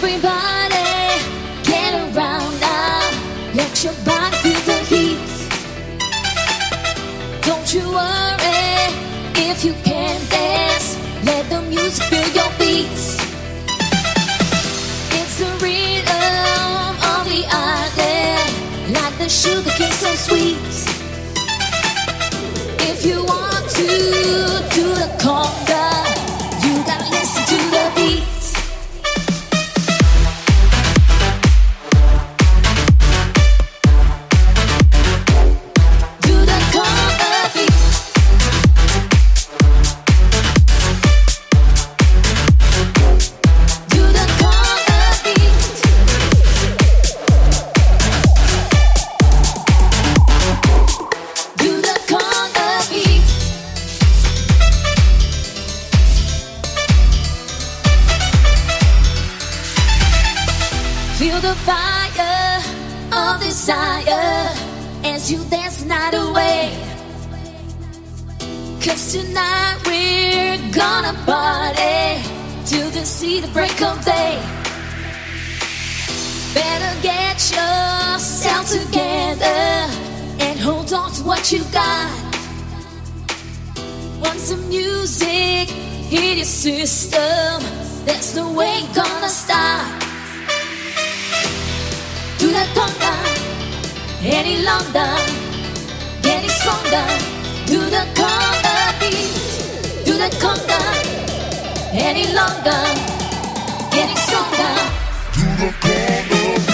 Everybody, get around now. Let your body feel the heat. Don't you worry if you can't dance. Let the music fill your beats. It's the rhythm of the island, like the sugar cane so sweet. If you want to do the conga, Feel the fire of desire as you dance night away. Cause tonight we're gonna party till the see the break of day. Better get yourself together and hold on to what you got. Once the music hit your system, that's the way it's gonna start. That conga any longer, getting stronger. Do the conga beat, do the conga. Any longer, getting stronger. Do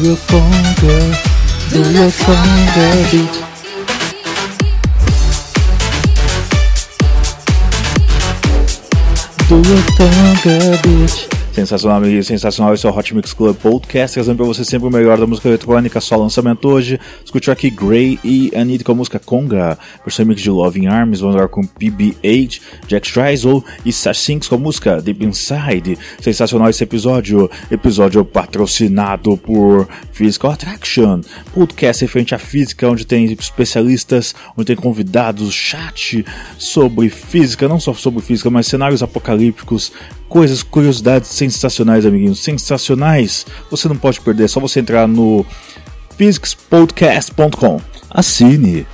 your phone, girl. Do your phone, baby. Do your phone, girl, bitch. Sensacional, amigo, sensacional. Esse é o Hot Mix Club Podcast, trazendo pra você sempre o melhor da música eletrônica. Só lançamento hoje. Escute aqui Gray e Anita com a música Conga, versão mix de Loving Arms. Vamos lá com PB8, Jack Streisel e Sash Sinks com a música Deep Inside. Sensacional esse episódio. Episódio patrocinado por Physical Attraction, podcast referente à física, onde tem especialistas, onde tem convidados, chat sobre física, não só sobre física, mas cenários apocalípticos, coisas, curiosidades sensacionais, amiguinhos, sensacionais. Você não pode perder, é só você entrar no physicspodcast.com. Assine.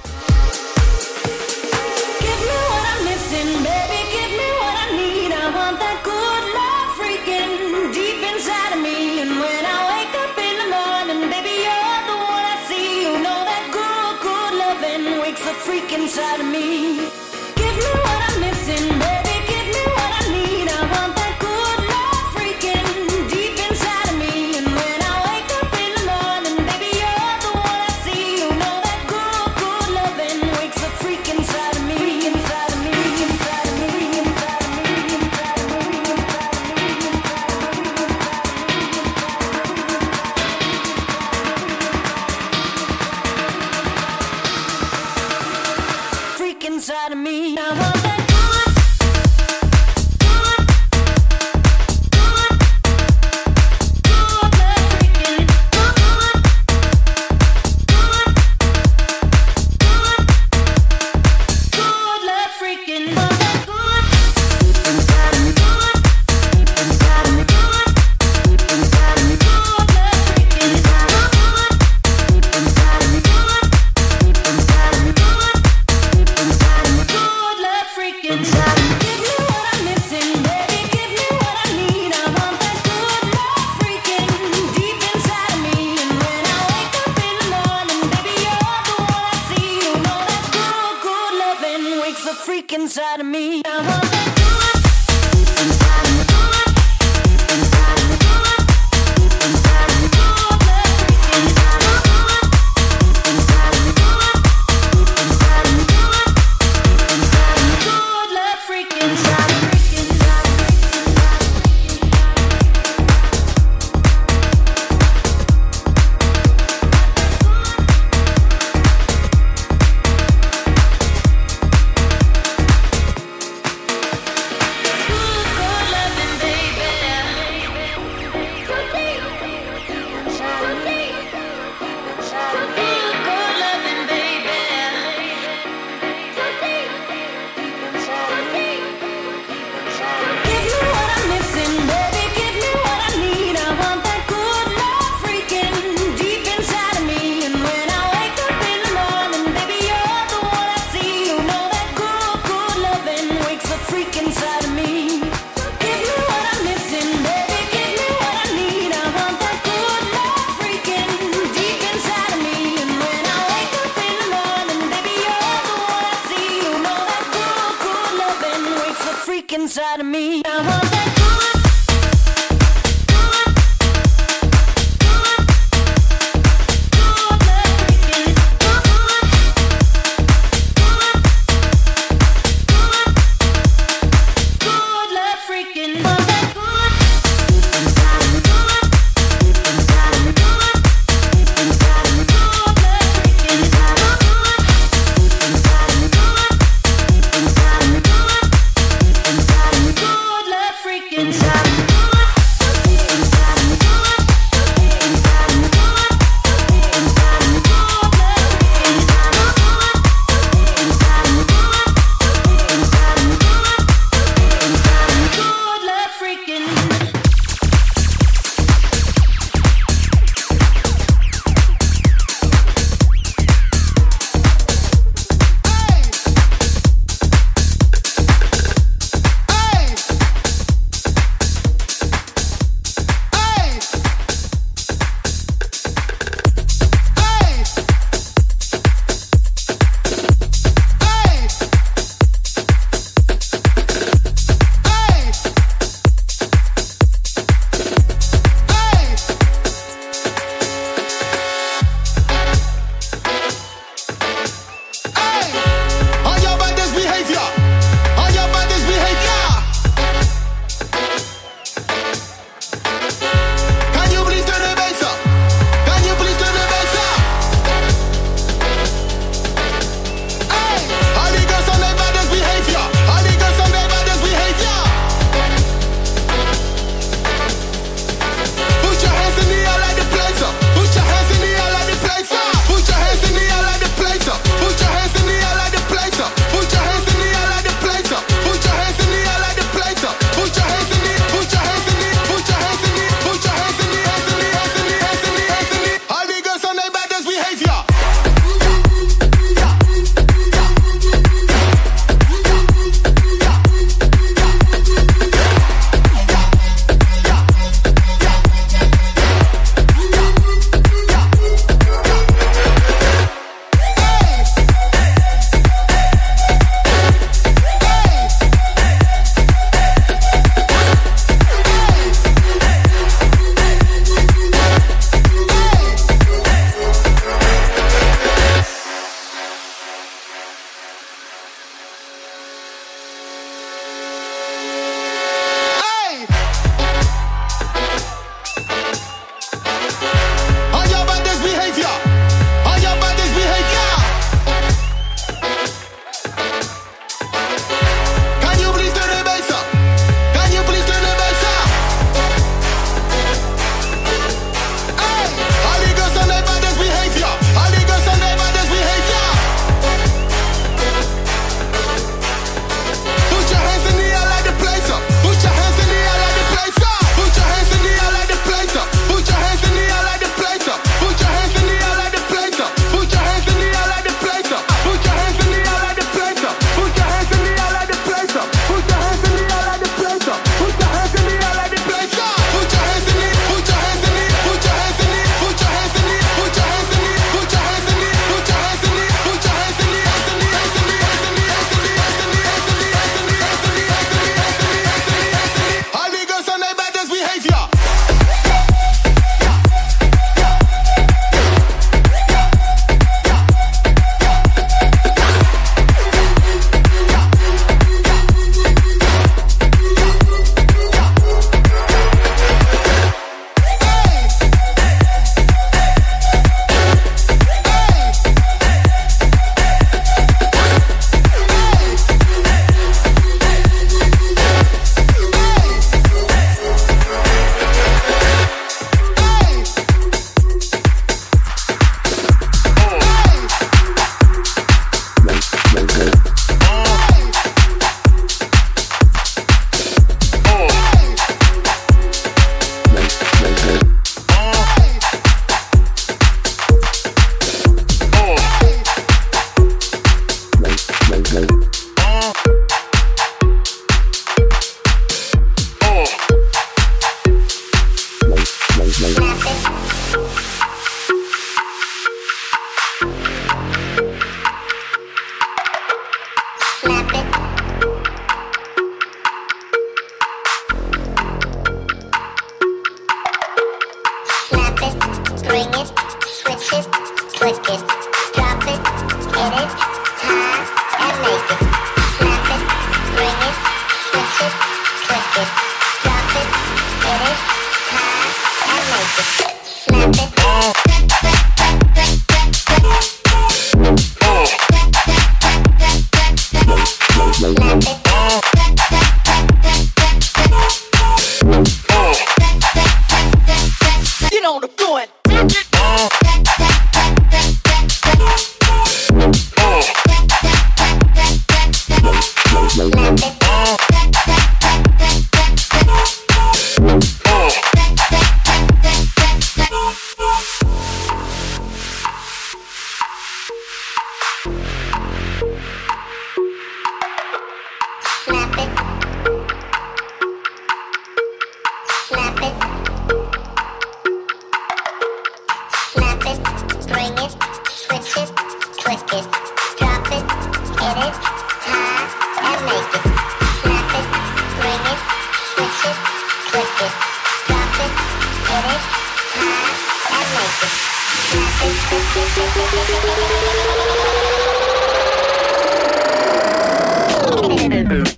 Boom.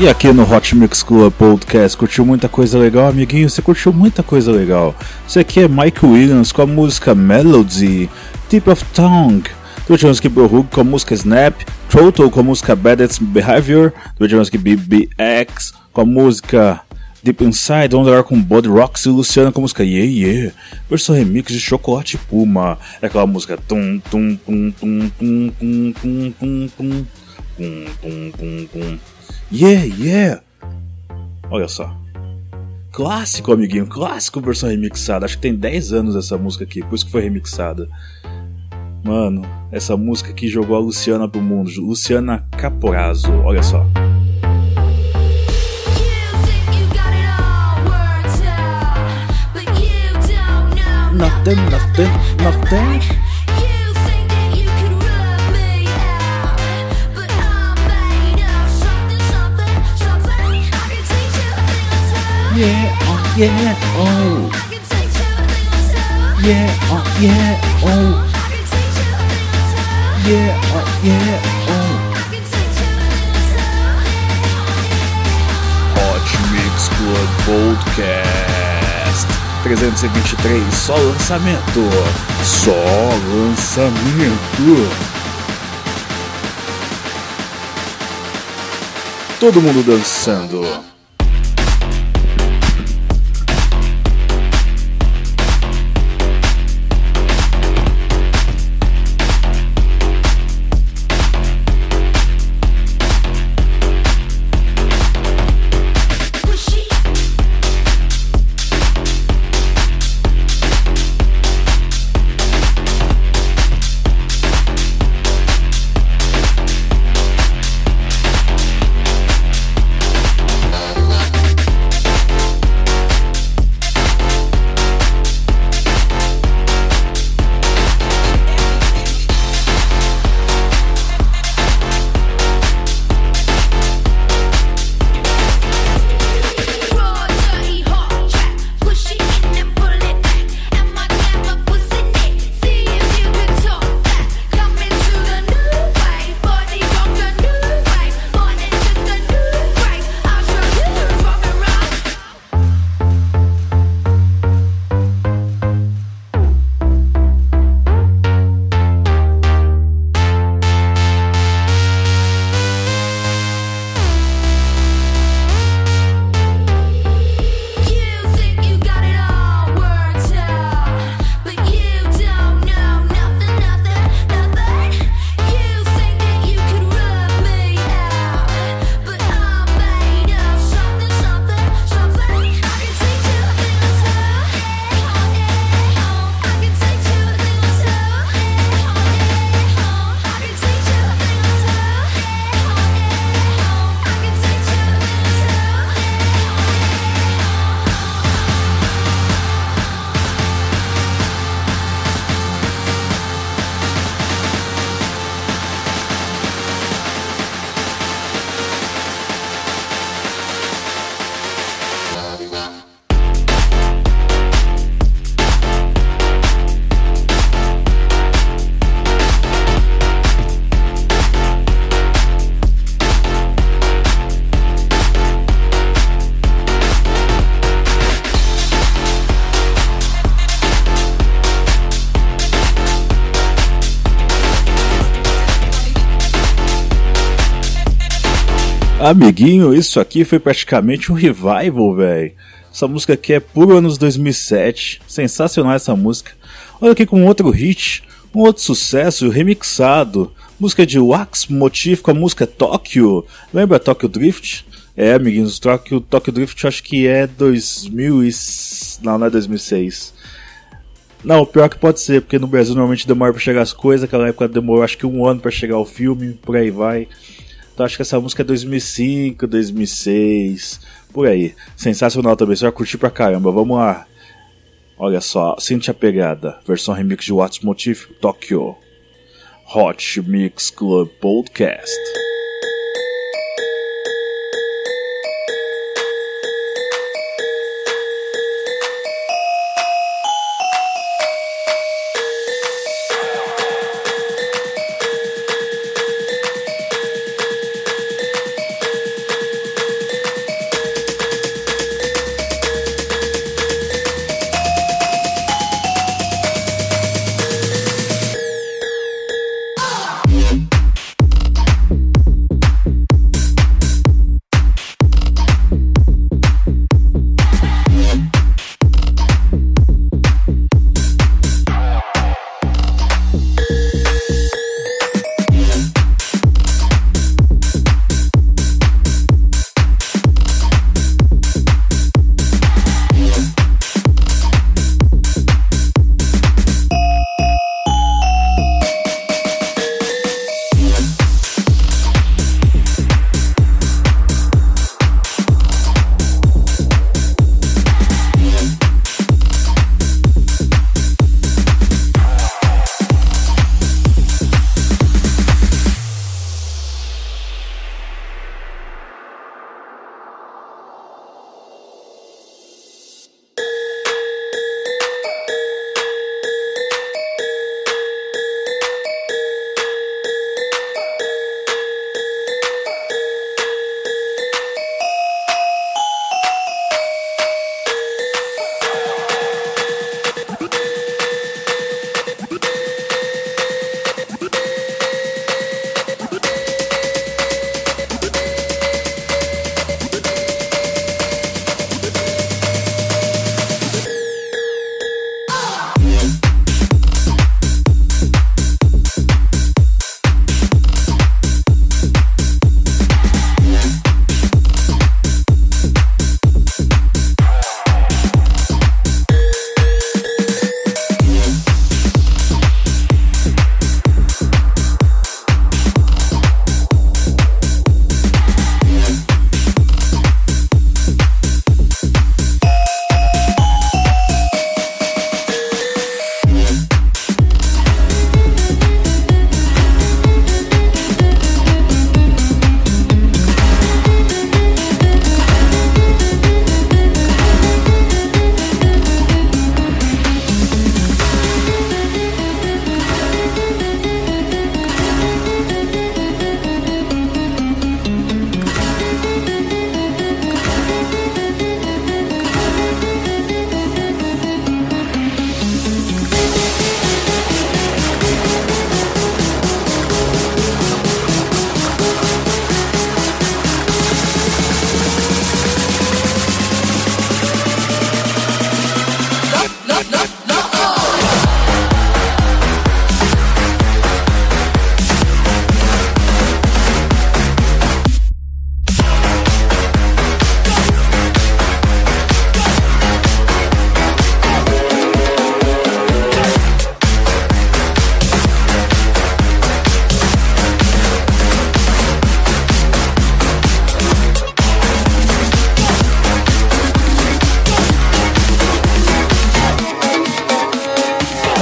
E aqui no Hot Mix Club Podcast, curtiu muita coisa legal, amiguinho? Você curtiu muita coisa legal. Isso aqui é Mike Williams com a música Melody, Tip of Tongue, do aqui Brohug com a música Snap, Total com a música Baddest Behavior, do aqui BBX com a música Deep Inside, vamos agora com Body Rocks e Luciana com a música Yeah Yeah, versão remix de Chocolate Puma, é aquela música tum tum tum tum tum tum tum tum tum tum tum tum tum Yeah Yeah, olha só. Clássico, amiguinho, clássico versão remixada. Acho que tem 10 anos essa música aqui, por isso que foi remixada. Mano, essa música aqui jogou a Luciana pro mundo. Luciana Caporazzo, olha só. Nothing, nothing, nothing. Yeah, oh, yeah, oh. Yeah, oh, yeah, oh. Yeah, oh, yeah, oh. Hot Mix Club Podcast 323, só lançamento. Só lançamento. Todo mundo dançando. Amiguinho, isso aqui foi praticamente um revival, velho. Essa música aqui é puro anos 2007. Sensacional essa música. Olha aqui com outro hit, um outro sucesso remixado. Música de Wax Motif com a música Tokyo. Lembra Tokyo Drift? É, amiguinhos, Tokyo, Tokyo Drift acho que é 2000 e... Não, não é 2006. Não, pior que pode ser, porque no Brasil normalmente demora pra chegar as coisas. Aquela época demorou acho que um ano pra chegar o filme, por aí vai. Então acho que essa música é 2005, 2006, por aí. Sensacional também, você vai curtir pra caramba. Vamos lá. Olha só, sente a pegada. Versão remix de What's Motif Tokyo. Hot Mix Club Podcast.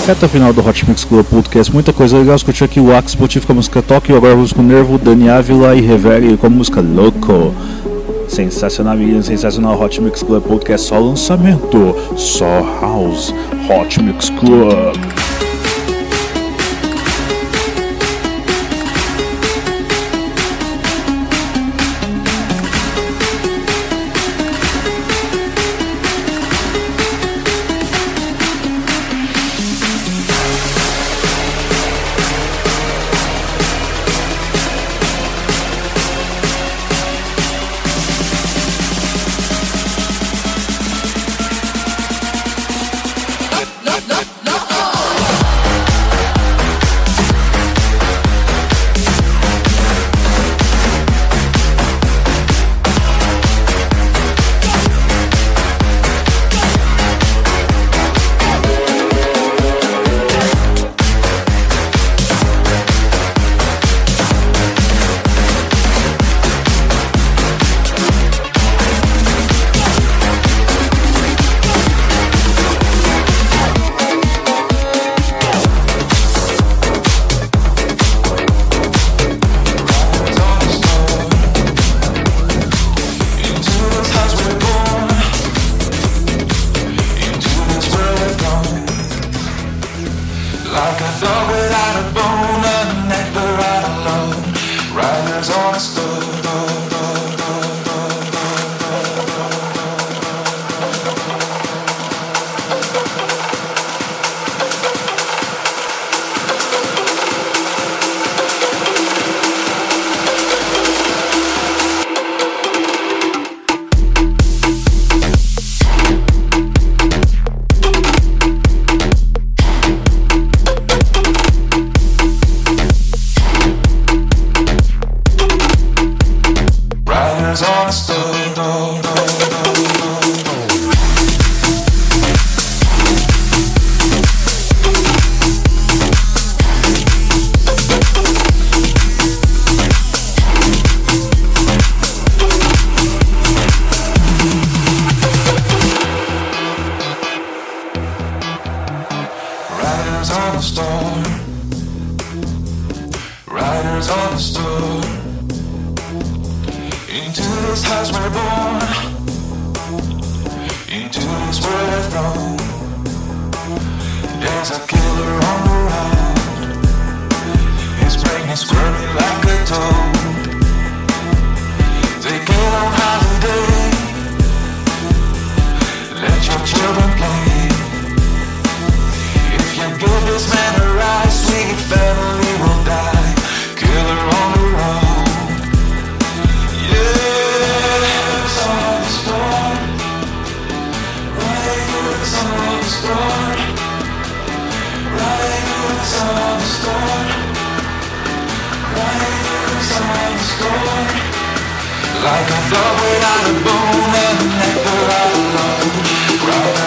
Reta final do Hot Mix Club Podcast, muita coisa legal. Escutei aqui o Axe Spotify com a música Tóquio, agora vamos com Nervo, Dani Ávila e Revere com a música Louco. Sensacional, menino, sensacional. Hot Mix Club Podcast, só lançamento, só house. Hot Mix Club. On a storm. Riders on a storm. Into this house we're born. Into this world we're thrown. There's a killer on the run. His brain is squirming like a toad. Take it on holiday. Let your children play. Like a dog without a bone and a neck without a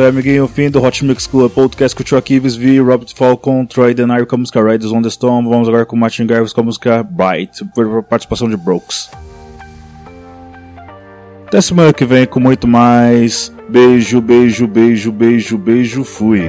isso aí, amiguinho. Fim do Hot Mix Club Podcast com o Chuck Ives, V, Robert Falcon, Troy Denari com a música Riders on the Storm. Vamos agora com o Martin Garvey com a música Bright, por participação de Brooks. Até semana que vem com muito mais. Beijo, beijo, beijo, beijo, beijo. Fui.